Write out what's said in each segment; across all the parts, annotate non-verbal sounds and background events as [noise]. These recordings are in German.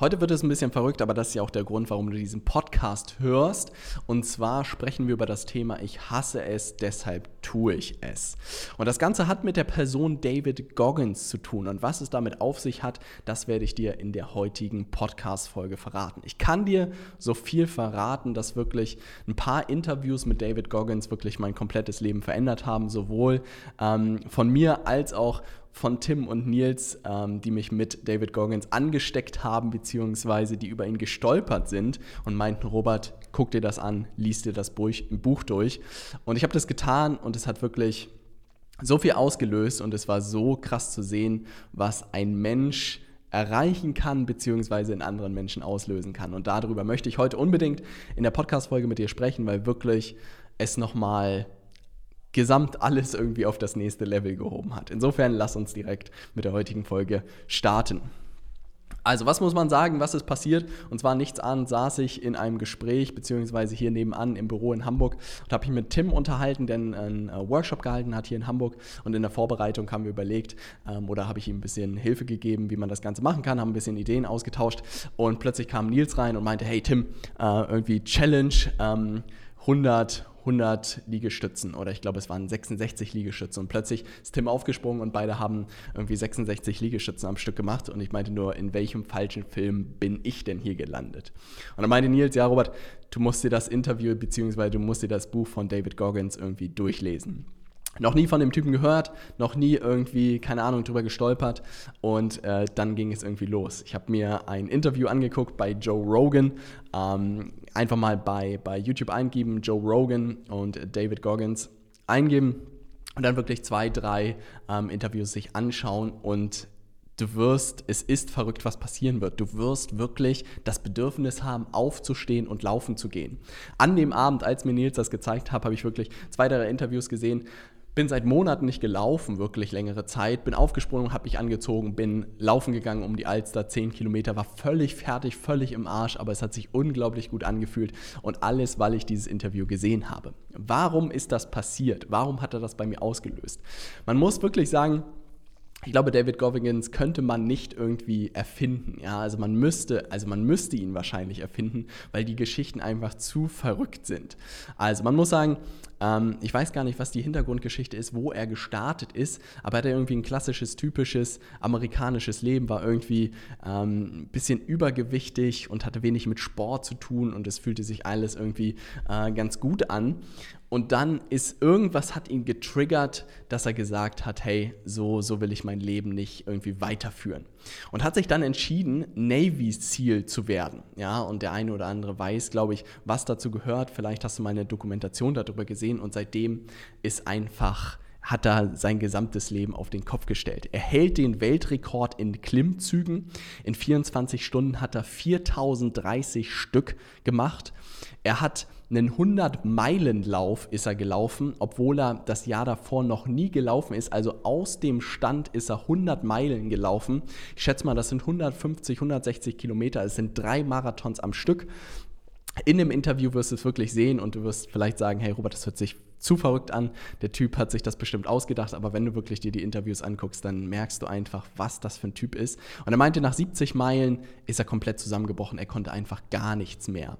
Heute wird es ein bisschen verrückt, aber das ist ja auch der Grund, warum du diesen Podcast hörst. Und zwar sprechen wir über das Thema Ich hasse es, deshalb tue ich es. Und das Ganze hat mit der Person David Goggins zu tun. Und was es damit auf sich hat, das werde ich dir in der heutigen Podcast-Folge verraten. Ich kann dir so viel verraten, dass wirklich ein paar Interviews mit David Goggins wirklich mein komplettes Leben verändert haben, sowohl ähm, von mir als auch von Tim und Nils, ähm, die mich mit David Goggins angesteckt haben, beziehungsweise die über ihn gestolpert sind und meinten, Robert, guck dir das an, lies dir das Buch durch. Und ich habe das getan und es hat wirklich so viel ausgelöst und es war so krass zu sehen, was ein Mensch erreichen kann, beziehungsweise in anderen Menschen auslösen kann. Und darüber möchte ich heute unbedingt in der Podcast-Folge mit dir sprechen, weil wirklich es nochmal gesamt alles irgendwie auf das nächste Level gehoben hat. Insofern lass uns direkt mit der heutigen Folge starten. Also, was muss man sagen, was ist passiert? Und zwar nichts an, saß ich in einem Gespräch, beziehungsweise hier nebenan im Büro in Hamburg und habe mich mit Tim unterhalten, der einen äh, Workshop gehalten hat hier in Hamburg. Und in der Vorbereitung haben wir überlegt, ähm, oder habe ich ihm ein bisschen Hilfe gegeben, wie man das Ganze machen kann, haben ein bisschen Ideen ausgetauscht. Und plötzlich kam Nils rein und meinte: Hey Tim, äh, irgendwie Challenge ähm, 100, 100 Liegestützen oder ich glaube, es waren 66 Liegestützen. Und plötzlich ist Tim aufgesprungen und beide haben irgendwie 66 Liegestützen am Stück gemacht. Und ich meinte nur, in welchem falschen Film bin ich denn hier gelandet? Und dann meinte Nils, ja, Robert, du musst dir das Interview bzw. du musst dir das Buch von David Goggins irgendwie durchlesen noch nie von dem Typen gehört, noch nie irgendwie, keine Ahnung, drüber gestolpert und äh, dann ging es irgendwie los. Ich habe mir ein Interview angeguckt bei Joe Rogan, ähm, einfach mal bei, bei YouTube eingeben, Joe Rogan und David Goggins eingeben und dann wirklich zwei, drei ähm, Interviews sich anschauen und du wirst, es ist verrückt, was passieren wird. Du wirst wirklich das Bedürfnis haben, aufzustehen und laufen zu gehen. An dem Abend, als mir Nils das gezeigt hat, habe ich wirklich zwei, drei Interviews gesehen, bin seit Monaten nicht gelaufen, wirklich längere Zeit. Bin aufgesprungen, habe mich angezogen, bin laufen gegangen um die Alster, 10 Kilometer, war völlig fertig, völlig im Arsch, aber es hat sich unglaublich gut angefühlt und alles, weil ich dieses Interview gesehen habe. Warum ist das passiert? Warum hat er das bei mir ausgelöst? Man muss wirklich sagen, ich glaube, David Goggins könnte man nicht irgendwie erfinden. Ja, also man müsste, also man müsste ihn wahrscheinlich erfinden, weil die Geschichten einfach zu verrückt sind. Also man muss sagen, ähm, ich weiß gar nicht, was die Hintergrundgeschichte ist, wo er gestartet ist, aber er hat irgendwie ein klassisches, typisches amerikanisches Leben, war irgendwie ähm, ein bisschen übergewichtig und hatte wenig mit Sport zu tun und es fühlte sich alles irgendwie äh, ganz gut an. Und dann ist irgendwas hat ihn getriggert, dass er gesagt hat, hey, so, so will ich mein Leben nicht irgendwie weiterführen. Und hat sich dann entschieden, Navy SEAL zu werden. Ja, und der eine oder andere weiß, glaube ich, was dazu gehört. Vielleicht hast du mal eine Dokumentation darüber gesehen und seitdem ist einfach hat er sein gesamtes Leben auf den Kopf gestellt. Er hält den Weltrekord in Klimmzügen. In 24 Stunden hat er 4030 Stück gemacht. Er hat einen 100-Meilen-Lauf ist er gelaufen, obwohl er das Jahr davor noch nie gelaufen ist. Also aus dem Stand ist er 100 Meilen gelaufen. Ich schätze mal, das sind 150, 160 Kilometer. Es sind drei Marathons am Stück. In dem Interview wirst du es wirklich sehen und du wirst vielleicht sagen, hey Robert, das hört sich zu verrückt an. Der Typ hat sich das bestimmt ausgedacht, aber wenn du wirklich dir die Interviews anguckst, dann merkst du einfach, was das für ein Typ ist. Und er meinte, nach 70 Meilen ist er komplett zusammengebrochen. Er konnte einfach gar nichts mehr.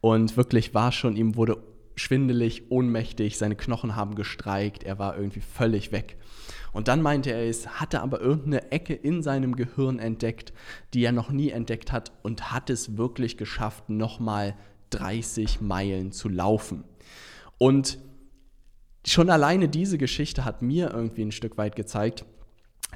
Und wirklich war schon, ihm wurde schwindelig, ohnmächtig, seine Knochen haben gestreikt, er war irgendwie völlig weg. Und dann meinte er, es hatte aber irgendeine Ecke in seinem Gehirn entdeckt, die er noch nie entdeckt hat und hat es wirklich geschafft, nochmal 30 Meilen zu laufen. Und schon alleine diese Geschichte hat mir irgendwie ein Stück weit gezeigt,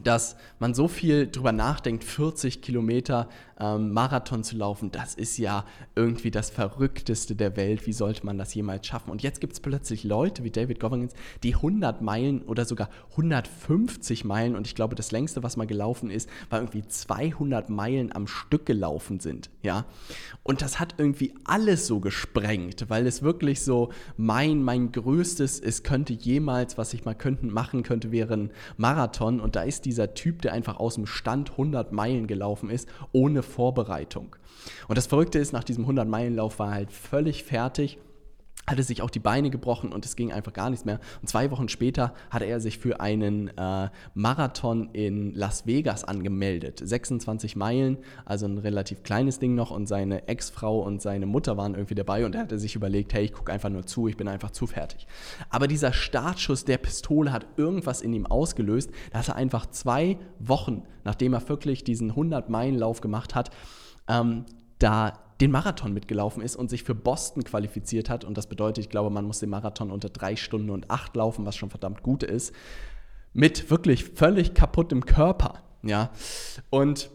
dass man so viel drüber nachdenkt, 40 Kilometer ähm, Marathon zu laufen, das ist ja irgendwie das Verrückteste der Welt. Wie sollte man das jemals schaffen? Und jetzt gibt es plötzlich Leute wie David Goggins, die 100 Meilen oder sogar 150 Meilen, und ich glaube, das längste, was mal gelaufen ist, war irgendwie 200 Meilen am Stück gelaufen sind. Ja? Und das hat irgendwie alles so gesprengt, weil es wirklich so mein, mein größtes, es könnte jemals, was ich mal könnten, machen könnte, wäre ein Marathon. Und da ist dieser Typ, der einfach aus dem Stand 100 Meilen gelaufen ist, ohne Vorbereitung. Und das Verrückte ist, nach diesem 100-Meilen-Lauf war er halt völlig fertig hatte sich auch die Beine gebrochen und es ging einfach gar nichts mehr. Und zwei Wochen später hatte er sich für einen äh, Marathon in Las Vegas angemeldet. 26 Meilen, also ein relativ kleines Ding noch. Und seine Ex-Frau und seine Mutter waren irgendwie dabei und er hatte sich überlegt, hey, ich gucke einfach nur zu, ich bin einfach zu fertig. Aber dieser Startschuss der Pistole hat irgendwas in ihm ausgelöst, dass er einfach zwei Wochen, nachdem er wirklich diesen 100-Meilen-Lauf gemacht hat, ähm, da den Marathon mitgelaufen ist und sich für Boston qualifiziert hat. Und das bedeutet, ich glaube, man muss den Marathon unter drei Stunden und acht laufen, was schon verdammt gut ist. Mit wirklich völlig kaputtem Körper. Ja. Und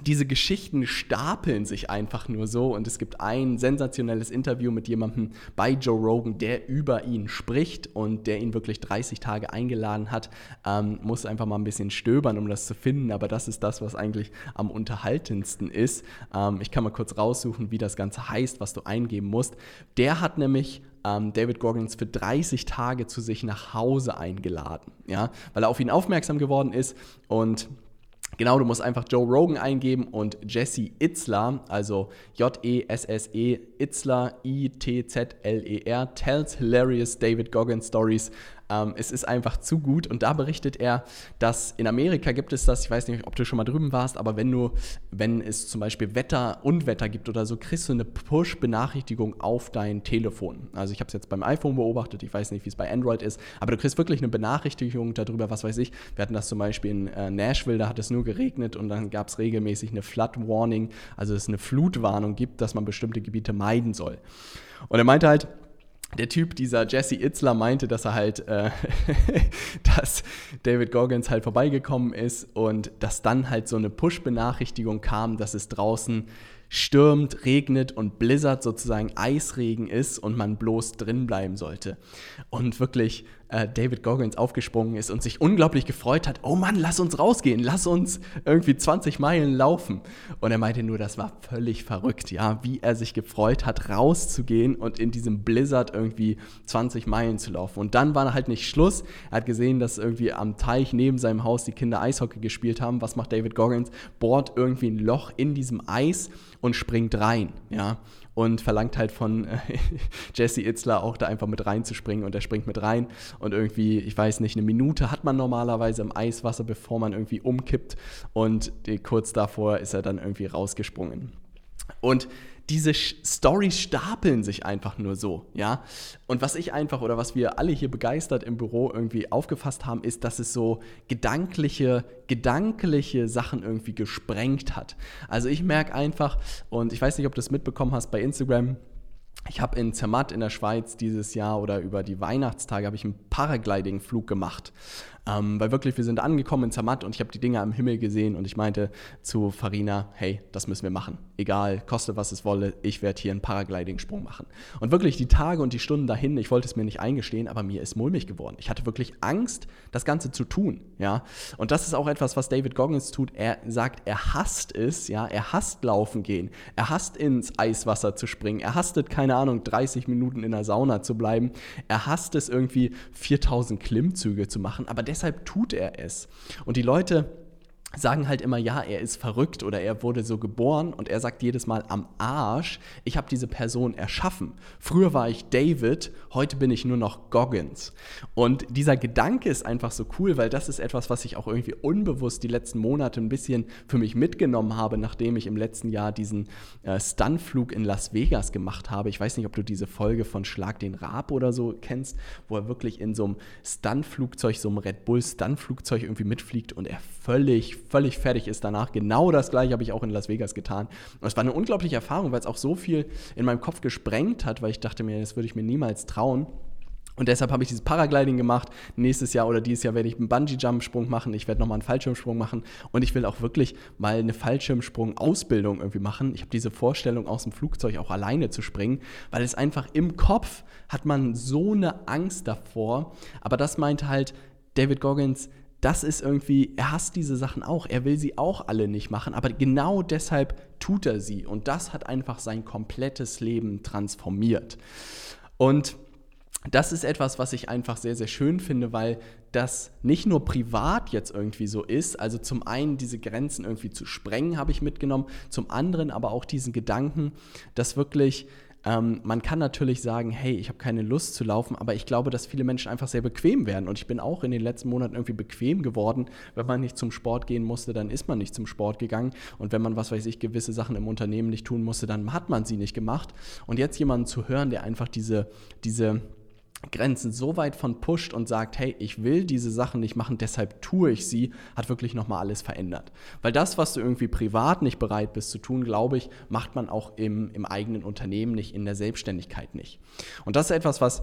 diese Geschichten stapeln sich einfach nur so und es gibt ein sensationelles Interview mit jemandem bei Joe Rogan, der über ihn spricht und der ihn wirklich 30 Tage eingeladen hat. Ähm, muss einfach mal ein bisschen stöbern, um das zu finden, aber das ist das, was eigentlich am unterhaltendsten ist. Ähm, ich kann mal kurz raussuchen, wie das Ganze heißt, was du eingeben musst. Der hat nämlich ähm, David Goggins für 30 Tage zu sich nach Hause eingeladen, ja, weil er auf ihn aufmerksam geworden ist und Genau, du musst einfach Joe Rogan eingeben und Jesse Itzler, also J-E-S-S-E, Itzler, I-T-Z-L-E-R, tells hilarious David Goggins Stories ähm, es ist einfach zu gut. Und da berichtet er, dass in Amerika gibt es das, ich weiß nicht, ob du schon mal drüben warst, aber wenn du, wenn es zum Beispiel Wetter, Unwetter gibt oder so, kriegst du eine Push-Benachrichtigung auf dein Telefon. Also ich habe es jetzt beim iPhone beobachtet, ich weiß nicht, wie es bei Android ist, aber du kriegst wirklich eine Benachrichtigung darüber, was weiß ich. Wir hatten das zum Beispiel in äh, Nashville, da hat es nur geregnet und dann gab es regelmäßig eine Flood Warning, also es eine Flutwarnung gibt, dass man bestimmte Gebiete meiden soll. Und er meinte halt, der Typ, dieser Jesse Itzler, meinte, dass er halt, äh, [laughs] dass David Goggins halt vorbeigekommen ist und dass dann halt so eine Push-Benachrichtigung kam, dass es draußen stürmt, regnet und Blizzard sozusagen Eisregen ist und man bloß drin bleiben sollte. Und wirklich äh, David Goggins aufgesprungen ist und sich unglaublich gefreut hat, oh Mann, lass uns rausgehen, lass uns irgendwie 20 Meilen laufen. Und er meinte nur, das war völlig verrückt, ja, wie er sich gefreut hat, rauszugehen und in diesem Blizzard irgendwie 20 Meilen zu laufen. Und dann war halt nicht Schluss. Er hat gesehen, dass irgendwie am Teich neben seinem Haus die Kinder Eishockey gespielt haben. Was macht David Goggins? Bohrt irgendwie ein Loch in diesem Eis und springt rein, ja und verlangt halt von äh, [laughs] Jesse Itzler auch da einfach mit reinzuspringen und er springt mit rein und irgendwie, ich weiß nicht, eine Minute hat man normalerweise im Eiswasser, bevor man irgendwie umkippt und kurz davor ist er dann irgendwie rausgesprungen. Und diese Stories stapeln sich einfach nur so, ja. Und was ich einfach oder was wir alle hier begeistert im Büro irgendwie aufgefasst haben, ist, dass es so gedankliche, gedankliche Sachen irgendwie gesprengt hat. Also ich merke einfach, und ich weiß nicht, ob du es mitbekommen hast bei Instagram, ich habe in Zermatt in der Schweiz dieses Jahr oder über die Weihnachtstage habe ich einen Paragliding-Flug gemacht. Ähm, weil wirklich, wir sind angekommen in Zermatt und ich habe die Dinge am Himmel gesehen und ich meinte zu Farina, hey, das müssen wir machen. Egal, koste was es wolle, ich werde hier einen Paragliding-Sprung machen. Und wirklich die Tage und die Stunden dahin, ich wollte es mir nicht eingestehen, aber mir ist mulmig geworden. Ich hatte wirklich Angst, das Ganze zu tun. Ja? Und das ist auch etwas, was David Goggins tut. Er sagt, er hasst es, ja, er hasst laufen gehen. Er hasst ins Eiswasser zu springen. Er hasst keine Ahnung, 30 Minuten in der Sauna zu bleiben. Er hasst es irgendwie 4000 Klimmzüge zu machen. Aber deshalb tut er es. Und die Leute sagen halt immer, ja, er ist verrückt oder er wurde so geboren und er sagt jedes Mal am Arsch, ich habe diese Person erschaffen. Früher war ich David, heute bin ich nur noch Goggins. Und dieser Gedanke ist einfach so cool, weil das ist etwas, was ich auch irgendwie unbewusst die letzten Monate ein bisschen für mich mitgenommen habe, nachdem ich im letzten Jahr diesen äh, Stuntflug in Las Vegas gemacht habe. Ich weiß nicht, ob du diese Folge von Schlag den Raab oder so kennst, wo er wirklich in so einem Stuntflugzeug, so einem Red Bull Stuntflugzeug irgendwie mitfliegt und er völlig völlig fertig ist danach. Genau das gleiche habe ich auch in Las Vegas getan. Und es war eine unglaubliche Erfahrung, weil es auch so viel in meinem Kopf gesprengt hat, weil ich dachte mir, das würde ich mir niemals trauen. Und deshalb habe ich dieses Paragliding gemacht. Nächstes Jahr oder dieses Jahr werde ich einen Bungee-Jump-Sprung machen. Ich werde nochmal einen Fallschirmsprung machen. Und ich will auch wirklich mal eine Fallschirmsprung-Ausbildung irgendwie machen. Ich habe diese Vorstellung, aus dem Flugzeug auch alleine zu springen, weil es einfach im Kopf hat man so eine Angst davor. Aber das meint halt David Goggins, das ist irgendwie, er hasst diese Sachen auch. Er will sie auch alle nicht machen, aber genau deshalb tut er sie. Und das hat einfach sein komplettes Leben transformiert. Und das ist etwas, was ich einfach sehr, sehr schön finde, weil das nicht nur privat jetzt irgendwie so ist, also zum einen diese Grenzen irgendwie zu sprengen, habe ich mitgenommen, zum anderen aber auch diesen Gedanken, dass wirklich ähm, man kann natürlich sagen, hey, ich habe keine Lust zu laufen, aber ich glaube, dass viele Menschen einfach sehr bequem werden. Und ich bin auch in den letzten Monaten irgendwie bequem geworden. Wenn man nicht zum Sport gehen musste, dann ist man nicht zum Sport gegangen. Und wenn man, was weiß ich, gewisse Sachen im Unternehmen nicht tun musste, dann hat man sie nicht gemacht. Und jetzt jemanden zu hören, der einfach diese, diese Grenzen so weit von pusht und sagt, hey, ich will diese Sachen nicht machen, deshalb tue ich sie, hat wirklich nochmal alles verändert. Weil das, was du irgendwie privat nicht bereit bist zu tun, glaube ich, macht man auch im, im eigenen Unternehmen nicht, in der Selbstständigkeit nicht. Und das ist etwas, was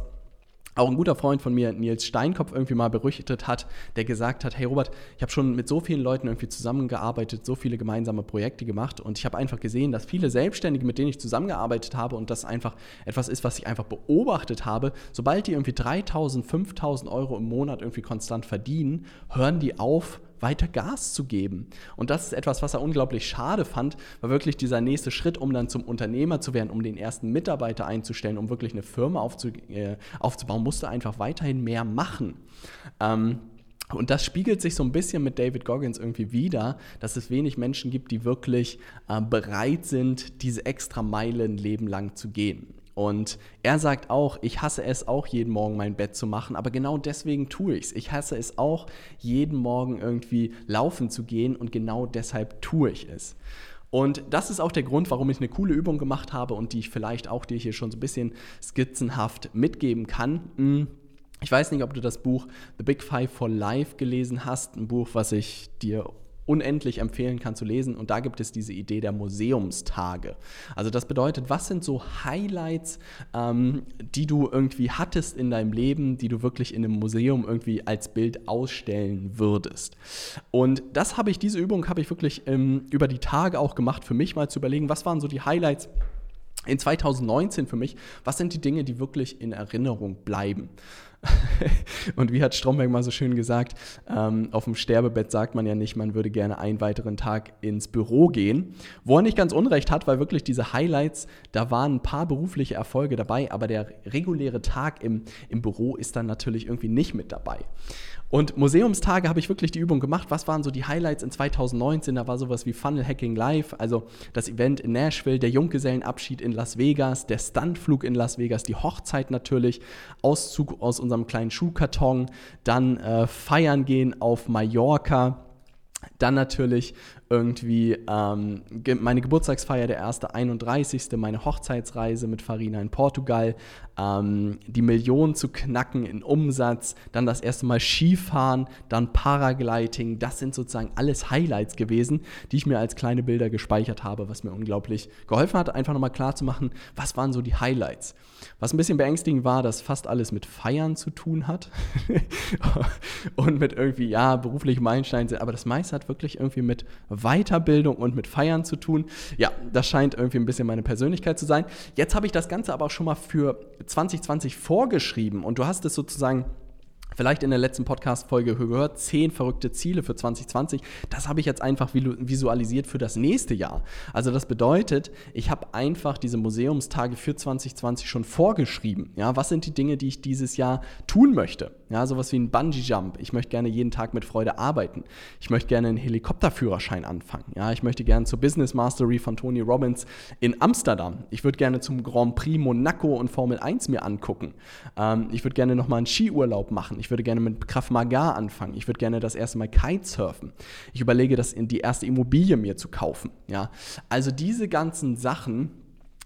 auch ein guter Freund von mir, Nils Steinkopf, irgendwie mal berichtet hat, der gesagt hat, hey Robert, ich habe schon mit so vielen Leuten irgendwie zusammengearbeitet, so viele gemeinsame Projekte gemacht und ich habe einfach gesehen, dass viele Selbstständige, mit denen ich zusammengearbeitet habe und das einfach etwas ist, was ich einfach beobachtet habe, sobald die irgendwie 3000, 5000 Euro im Monat irgendwie konstant verdienen, hören die auf, weiter Gas zu geben. Und das ist etwas, was er unglaublich schade fand, war wirklich dieser nächste Schritt, um dann zum Unternehmer zu werden, um den ersten Mitarbeiter einzustellen, um wirklich eine Firma äh, aufzubauen, musste einfach weiterhin mehr machen. Ähm, und das spiegelt sich so ein bisschen mit David Goggins irgendwie wieder, dass es wenig Menschen gibt, die wirklich äh, bereit sind, diese extra Meile ein Leben lang zu gehen. Und er sagt auch, ich hasse es auch, jeden Morgen mein Bett zu machen, aber genau deswegen tue ich es. Ich hasse es auch, jeden Morgen irgendwie laufen zu gehen und genau deshalb tue ich es. Und das ist auch der Grund, warum ich eine coole Übung gemacht habe und die ich vielleicht auch dir hier schon so ein bisschen skizzenhaft mitgeben kann. Hm, ich weiß nicht, ob du das Buch The Big Five for Life gelesen hast, ein Buch, was ich dir unendlich empfehlen kann zu lesen. Und da gibt es diese Idee der Museumstage. Also das bedeutet, was sind so Highlights, ähm, die du irgendwie hattest in deinem Leben, die du wirklich in einem Museum irgendwie als Bild ausstellen würdest. Und das habe ich, diese Übung habe ich wirklich ähm, über die Tage auch gemacht, für mich mal zu überlegen, was waren so die Highlights in 2019 für mich, was sind die Dinge, die wirklich in Erinnerung bleiben. Und wie hat Stromberg mal so schön gesagt, ähm, auf dem Sterbebett sagt man ja nicht, man würde gerne einen weiteren Tag ins Büro gehen. Wo er nicht ganz unrecht hat, weil wirklich diese Highlights, da waren ein paar berufliche Erfolge dabei, aber der reguläre Tag im, im Büro ist dann natürlich irgendwie nicht mit dabei. Und Museumstage habe ich wirklich die Übung gemacht. Was waren so die Highlights in 2019? Da war sowas wie Funnel Hacking Live, also das Event in Nashville, der Junggesellenabschied in Las Vegas, der Stuntflug in Las Vegas, die Hochzeit natürlich, Auszug aus unserem kleinen Schuhkarton, dann äh, feiern gehen auf Mallorca. Dann natürlich irgendwie ähm, meine Geburtstagsfeier, der erste 31. meine Hochzeitsreise mit Farina in Portugal, ähm, die Million zu knacken in Umsatz, dann das erste Mal Skifahren, dann Paragliding. Das sind sozusagen alles Highlights gewesen, die ich mir als kleine Bilder gespeichert habe, was mir unglaublich geholfen hat, einfach nochmal klar zu machen, was waren so die Highlights. Was ein bisschen beängstigend war, dass fast alles mit Feiern zu tun hat [laughs] und mit irgendwie, ja, beruflichen Meilensteinen, aber das meiste hat wirklich irgendwie mit Weiterbildung und mit Feiern zu tun. Ja, das scheint irgendwie ein bisschen meine Persönlichkeit zu sein. Jetzt habe ich das Ganze aber auch schon mal für 2020 vorgeschrieben und du hast es sozusagen vielleicht in der letzten Podcast-Folge gehört, zehn verrückte Ziele für 2020. Das habe ich jetzt einfach visualisiert für das nächste Jahr. Also das bedeutet, ich habe einfach diese Museumstage für 2020 schon vorgeschrieben. Ja, was sind die Dinge, die ich dieses Jahr tun möchte? Ja, sowas wie ein Bungee-Jump. Ich möchte gerne jeden Tag mit Freude arbeiten. Ich möchte gerne einen Helikopterführerschein anfangen. Ja, ich möchte gerne zur Business Mastery von Tony Robbins in Amsterdam. Ich würde gerne zum Grand Prix Monaco und Formel 1 mir angucken. Ähm, ich würde gerne nochmal einen Skiurlaub machen. Ich würde gerne mit Krav Maga anfangen. Ich würde gerne das erste Mal Kitesurfen. Ich überlege, das in die erste Immobilie mir zu kaufen. Ja, also diese ganzen Sachen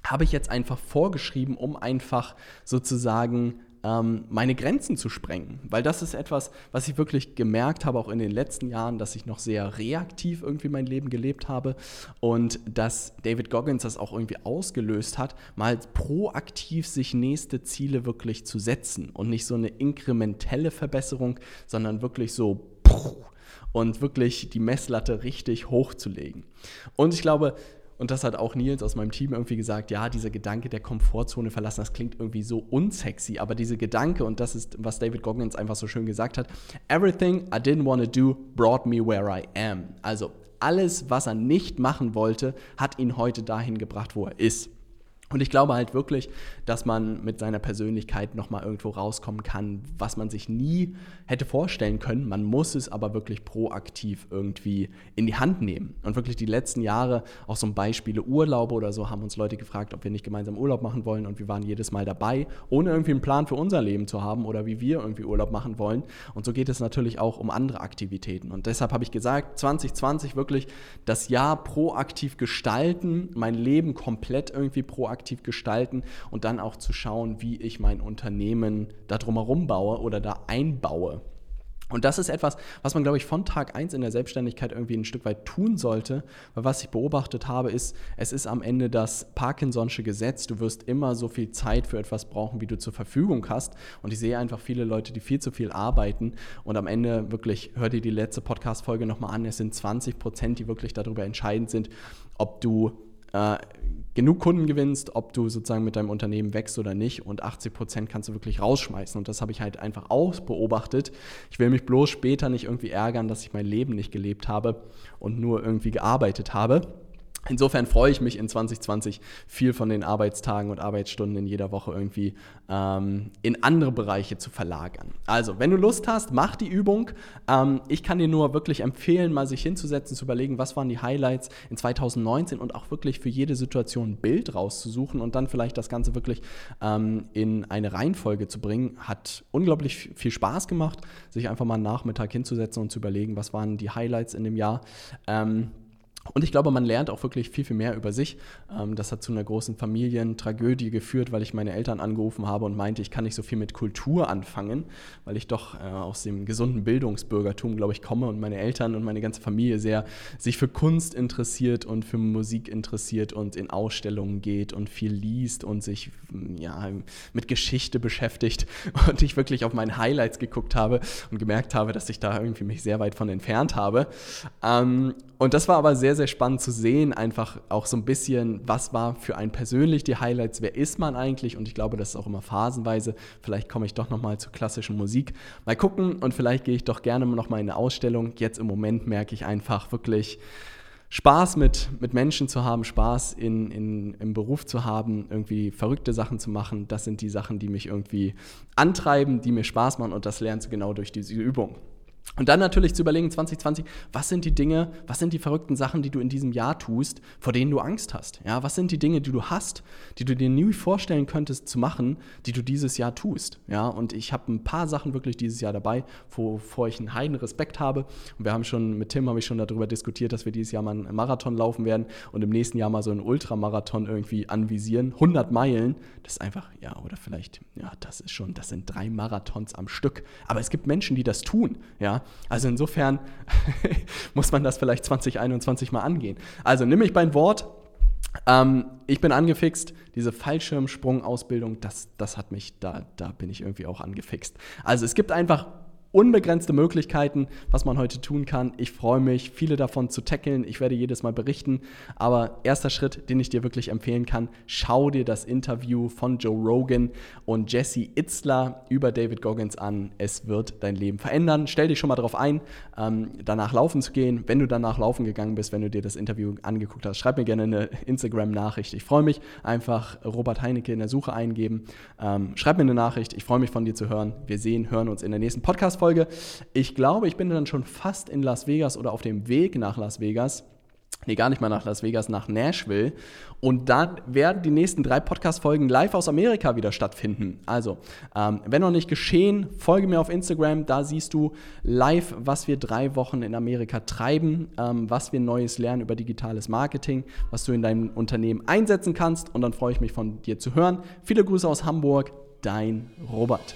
habe ich jetzt einfach vorgeschrieben, um einfach sozusagen ähm, meine Grenzen zu sprengen. Weil das ist etwas, was ich wirklich gemerkt habe, auch in den letzten Jahren, dass ich noch sehr reaktiv irgendwie mein Leben gelebt habe und dass David Goggins das auch irgendwie ausgelöst hat, mal proaktiv sich nächste Ziele wirklich zu setzen und nicht so eine inkrementelle Verbesserung, sondern wirklich so und wirklich die Messlatte richtig hochzulegen. Und ich glaube, und das hat auch Nils aus meinem Team irgendwie gesagt, ja, dieser Gedanke der Komfortzone verlassen, das klingt irgendwie so unsexy, aber dieser Gedanke, und das ist, was David Goggins einfach so schön gesagt hat, everything I didn't want to do brought me where I am. Also alles, was er nicht machen wollte, hat ihn heute dahin gebracht, wo er ist. Und ich glaube halt wirklich, dass man mit seiner Persönlichkeit nochmal irgendwo rauskommen kann, was man sich nie hätte vorstellen können. Man muss es aber wirklich proaktiv irgendwie in die Hand nehmen. Und wirklich die letzten Jahre, auch so Beispiele Urlaube oder so, haben uns Leute gefragt, ob wir nicht gemeinsam Urlaub machen wollen. Und wir waren jedes Mal dabei, ohne irgendwie einen Plan für unser Leben zu haben oder wie wir irgendwie Urlaub machen wollen. Und so geht es natürlich auch um andere Aktivitäten. Und deshalb habe ich gesagt, 2020 wirklich das Jahr proaktiv gestalten, mein Leben komplett irgendwie proaktiv aktiv gestalten und dann auch zu schauen, wie ich mein Unternehmen da drumherum baue oder da einbaue. Und das ist etwas, was man, glaube ich, von Tag 1 in der Selbstständigkeit irgendwie ein Stück weit tun sollte. Weil was ich beobachtet habe, ist, es ist am Ende das Parkinson'sche Gesetz. Du wirst immer so viel Zeit für etwas brauchen, wie du zur Verfügung hast. Und ich sehe einfach viele Leute, die viel zu viel arbeiten. Und am Ende wirklich, hör dir die letzte Podcast-Folge nochmal an, es sind 20 Prozent, die wirklich darüber entscheidend sind, ob du äh, genug Kunden gewinnst, ob du sozusagen mit deinem Unternehmen wächst oder nicht. Und 80 Prozent kannst du wirklich rausschmeißen. Und das habe ich halt einfach auch beobachtet. Ich will mich bloß später nicht irgendwie ärgern, dass ich mein Leben nicht gelebt habe und nur irgendwie gearbeitet habe. Insofern freue ich mich in 2020 viel von den Arbeitstagen und Arbeitsstunden in jeder Woche irgendwie ähm, in andere Bereiche zu verlagern. Also, wenn du Lust hast, mach die Übung. Ähm, ich kann dir nur wirklich empfehlen, mal sich hinzusetzen, zu überlegen, was waren die Highlights in 2019 und auch wirklich für jede Situation ein Bild rauszusuchen und dann vielleicht das Ganze wirklich ähm, in eine Reihenfolge zu bringen. Hat unglaublich viel Spaß gemacht, sich einfach mal einen Nachmittag hinzusetzen und zu überlegen, was waren die Highlights in dem Jahr. Ähm, und ich glaube, man lernt auch wirklich viel, viel mehr über sich. Ähm, das hat zu einer großen Familientragödie geführt, weil ich meine Eltern angerufen habe und meinte, ich kann nicht so viel mit Kultur anfangen, weil ich doch äh, aus dem gesunden Bildungsbürgertum, glaube ich, komme und meine Eltern und meine ganze Familie sehr sich für Kunst interessiert und für Musik interessiert und in Ausstellungen geht und viel liest und sich ja, mit Geschichte beschäftigt. [laughs] Und ich wirklich auf meine Highlights geguckt habe und gemerkt habe, dass ich da irgendwie mich sehr weit von entfernt habe. Ähm, und das war aber sehr, sehr spannend zu sehen, einfach auch so ein bisschen, was war für einen persönlich die Highlights, wer ist man eigentlich? Und ich glaube, das ist auch immer phasenweise. Vielleicht komme ich doch nochmal zur klassischen Musik. Mal gucken und vielleicht gehe ich doch gerne nochmal in eine Ausstellung. Jetzt im Moment merke ich einfach wirklich, Spaß mit, mit Menschen zu haben, Spaß in, in, im Beruf zu haben, irgendwie verrückte Sachen zu machen, das sind die Sachen, die mich irgendwie antreiben, die mir Spaß machen und das lernst du genau durch diese Übung. Und dann natürlich zu überlegen, 2020, was sind die Dinge, was sind die verrückten Sachen, die du in diesem Jahr tust, vor denen du Angst hast? Ja, was sind die Dinge, die du hast, die du dir nie vorstellen könntest zu machen, die du dieses Jahr tust? Ja, und ich habe ein paar Sachen wirklich dieses Jahr dabei, wovor ich einen heiden Respekt habe. Und wir haben schon, mit Tim habe ich schon darüber diskutiert, dass wir dieses Jahr mal einen Marathon laufen werden und im nächsten Jahr mal so einen Ultramarathon irgendwie anvisieren. 100 Meilen, das ist einfach, ja, oder vielleicht, ja, das ist schon, das sind drei Marathons am Stück. Aber es gibt Menschen, die das tun, ja. Also insofern [laughs] muss man das vielleicht 2021 mal angehen. Also nimm mich beim Wort. Ähm, ich bin angefixt. Diese Fallschirmsprung-Ausbildung, das, das hat mich, da, da bin ich irgendwie auch angefixt. Also es gibt einfach unbegrenzte Möglichkeiten, was man heute tun kann. Ich freue mich, viele davon zu tackeln. Ich werde jedes Mal berichten. Aber erster Schritt, den ich dir wirklich empfehlen kann, schau dir das Interview von Joe Rogan und Jesse Itzler über David Goggins an. Es wird dein Leben verändern. Stell dich schon mal darauf ein, ähm, danach laufen zu gehen. Wenn du danach laufen gegangen bist, wenn du dir das Interview angeguckt hast, schreib mir gerne eine Instagram-Nachricht. Ich freue mich. Einfach Robert Heinecke in der Suche eingeben. Ähm, schreib mir eine Nachricht. Ich freue mich von dir zu hören. Wir sehen, hören uns in der nächsten Podcast-Folge. Folge. Ich glaube, ich bin dann schon fast in Las Vegas oder auf dem Weg nach Las Vegas. Nee, gar nicht mal nach Las Vegas, nach Nashville. Und dann werden die nächsten drei Podcast-Folgen live aus Amerika wieder stattfinden. Also, ähm, wenn noch nicht geschehen, folge mir auf Instagram. Da siehst du live, was wir drei Wochen in Amerika treiben, ähm, was wir Neues lernen über digitales Marketing, was du in deinem Unternehmen einsetzen kannst. Und dann freue ich mich von dir zu hören. Viele Grüße aus Hamburg. dein Robert.